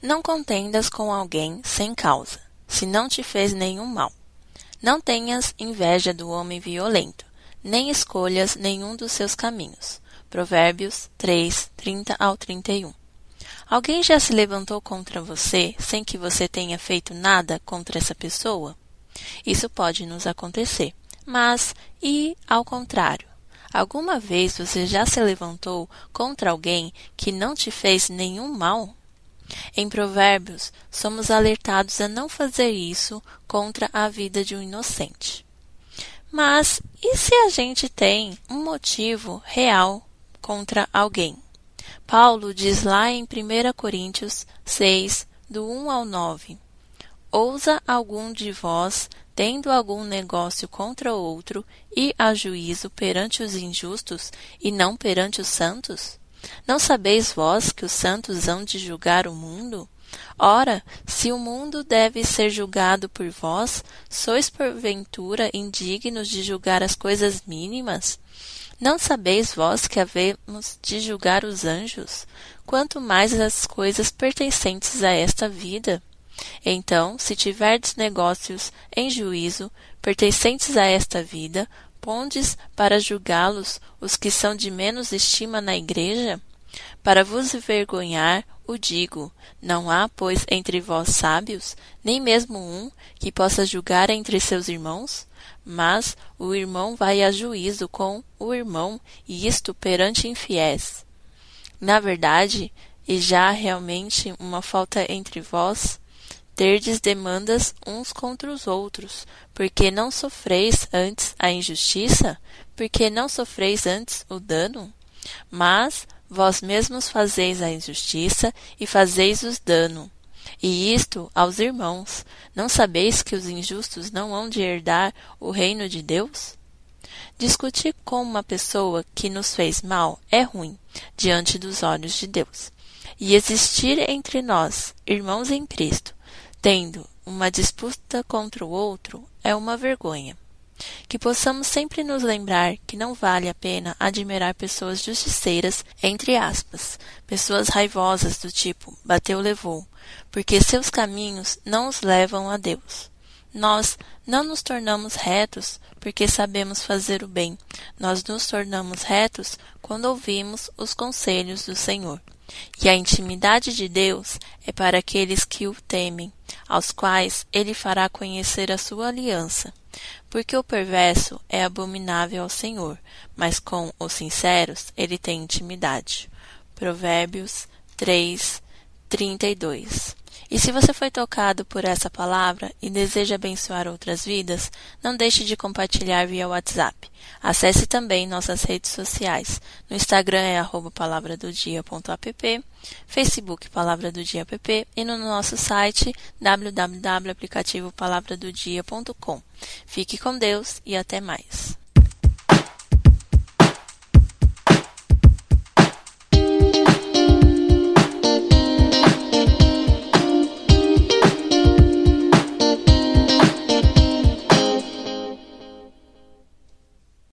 Não contendas com alguém sem causa, se não te fez nenhum mal. Não tenhas inveja do homem violento, nem escolhas nenhum dos seus caminhos. Provérbios 3, 30 ao 31. Alguém já se levantou contra você sem que você tenha feito nada contra essa pessoa? Isso pode nos acontecer. Mas, e ao contrário? Alguma vez você já se levantou contra alguém que não te fez nenhum mal? Em Provérbios, somos alertados a não fazer isso contra a vida de um inocente. Mas e se a gente tem um motivo real contra alguém? Paulo diz lá em 1 Coríntios 6, do 1 ao 9: Ousa algum de vós, tendo algum negócio contra outro, ir a juízo perante os injustos e não perante os santos? Não sabeis vós que os santos hão de julgar o mundo? Ora, se o mundo deve ser julgado por vós, sois porventura indignos de julgar as coisas mínimas? Não sabeis vós que havemos de julgar os anjos, quanto mais as coisas pertencentes a esta vida? Então, se tiverdes negócios em juízo, pertencentes a esta vida, pondes para julgá-los os que são de menos estima na igreja? Para vos envergonhar, o digo: não há, pois, entre vós sábios, nem mesmo um que possa julgar entre seus irmãos? Mas o irmão vai a juízo com o irmão, e isto perante infiéis. Na verdade, e já realmente uma falta entre vós, terdes demandas uns contra os outros, porque não sofreis antes a injustiça, porque não sofreis antes o dano? Mas vós mesmos fazeis a injustiça e fazeis os dano. E isto aos irmãos. Não sabeis que os injustos não hão de herdar o reino de Deus? Discutir com uma pessoa que nos fez mal é ruim diante dos olhos de Deus. E existir entre nós, irmãos em Cristo, tendo uma disputa contra o outro é uma vergonha. Que possamos sempre nos lembrar que não vale a pena admirar pessoas justiceiras, entre aspas, pessoas raivosas do tipo bateu levou, porque seus caminhos não os levam a Deus. Nós não nos tornamos retos porque sabemos fazer o bem. Nós nos tornamos retos quando ouvimos os conselhos do Senhor. E a intimidade de Deus é para aqueles que o temem, aos quais ele fará conhecer a sua aliança. Porque o perverso é abominável ao Senhor, mas com os sinceros ele tem intimidade. Provérbios 3, 32 e se você foi tocado por essa palavra e deseja abençoar outras vidas, não deixe de compartilhar via WhatsApp. Acesse também nossas redes sociais. No Instagram é palavradodia.app, Facebook Palavra do Dia app e no nosso site www.aplicativopalavradodia.com. Fique com Deus e até mais.